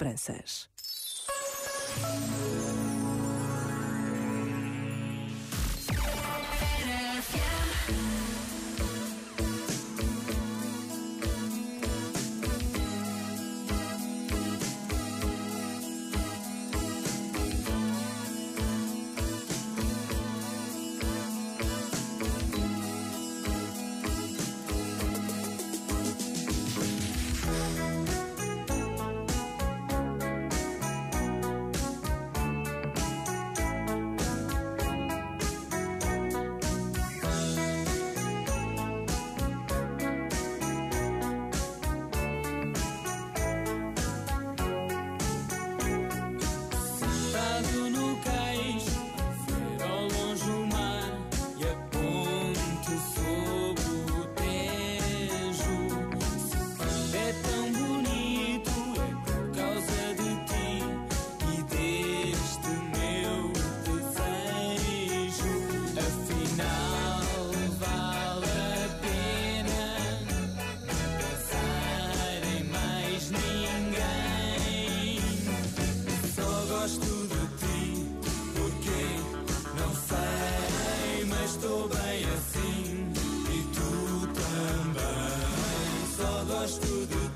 esperanças. to the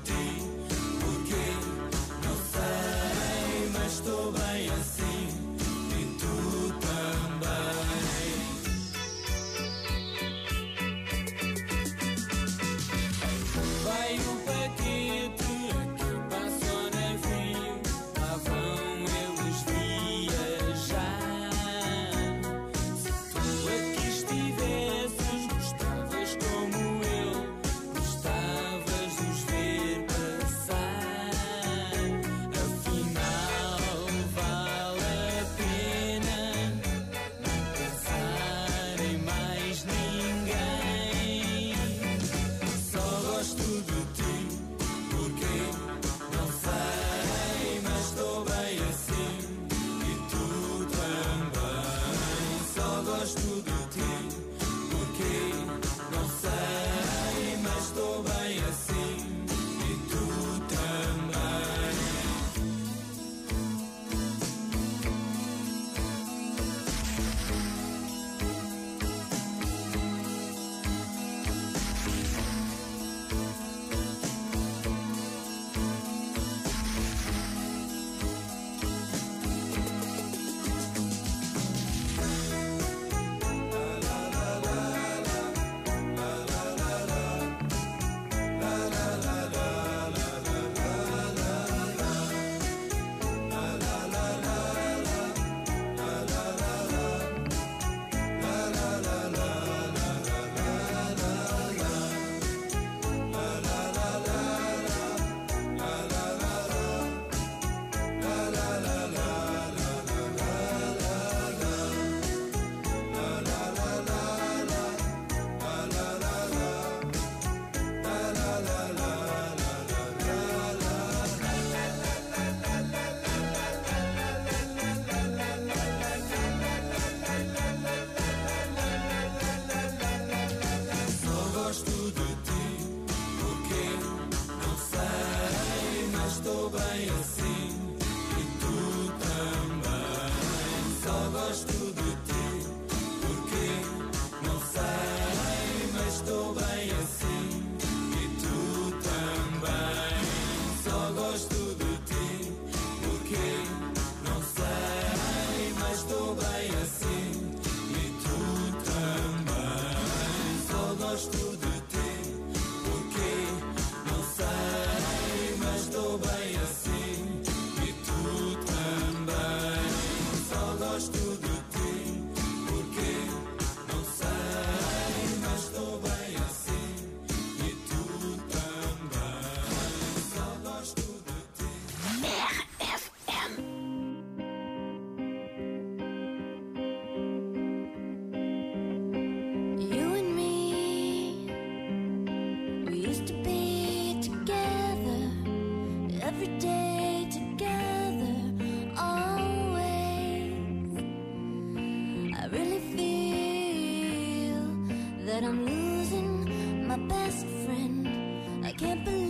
You. every day together, always. I really feel that I'm losing my best friend. I can't believe.